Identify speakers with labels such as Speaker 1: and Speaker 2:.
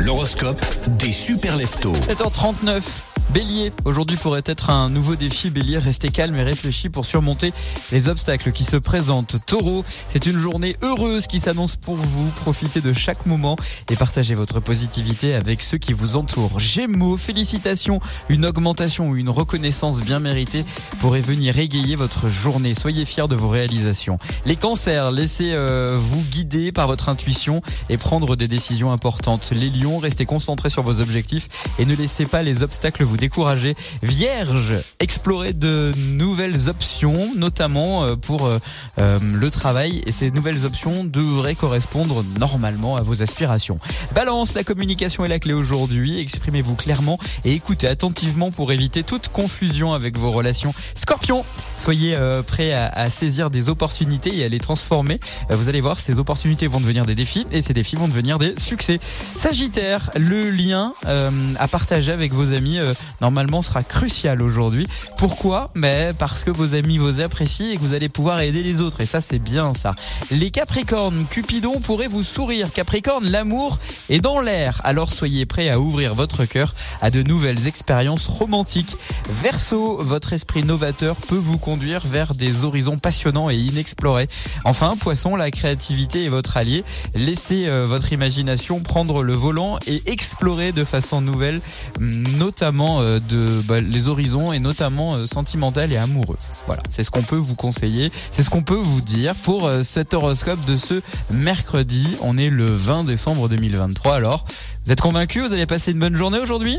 Speaker 1: L'horoscope des super leftos.
Speaker 2: 7h39. Bélier, aujourd'hui pourrait être un nouveau défi. Bélier, restez calme et réfléchis pour surmonter les obstacles qui se présentent. Taureau, c'est une journée heureuse qui s'annonce pour vous. Profitez de chaque moment et partagez votre positivité avec ceux qui vous entourent. Gémeaux, félicitations. Une augmentation ou une reconnaissance bien méritée pourrait venir égayer votre journée. Soyez fiers de vos réalisations. Les cancers, laissez euh, vous guider par votre intuition et prendre des décisions importantes. Les lions, restez concentrés sur vos objectifs et ne laissez pas les obstacles vous décourager. Vierge, explorez de nouvelles options, notamment euh, pour euh, euh, le travail. Et ces nouvelles options devraient correspondre normalement à vos aspirations. Balance, la communication est la clé aujourd'hui. Exprimez-vous clairement et écoutez attentivement pour éviter toute confusion avec vos relations. Scorpion, soyez prêt à, à, saisir des opportunités et à les transformer. Vous allez voir, ces opportunités vont devenir des défis et ces défis vont devenir des succès. Sagittaire, le lien à partager avec vos amis normalement sera crucial aujourd'hui. Pourquoi? Mais parce que vos amis vous apprécient et que vous allez pouvoir aider les autres. Et ça, c'est bien ça. Les Capricornes, Cupidon pourrait vous sourire. Capricorne, l'amour est dans l'air. Alors soyez prêts à ouvrir votre cœur à de nouvelles expériences romantiques. Verseau, votre esprit novateur peut vous conduire vers des horizons passionnants et inexplorés. Enfin, Poisson, la créativité est votre allié. Laissez euh, votre imagination prendre le volant et explorer de façon nouvelle, notamment euh, de bah, les horizons et notamment euh, sentimental et amoureux. Voilà, c'est ce qu'on peut vous conseiller, c'est ce qu'on peut vous dire pour cet horoscope de ce mercredi. On est le 20 décembre 2023. Alors, vous êtes convaincus? Vous allez passer une bonne journée aujourd'hui?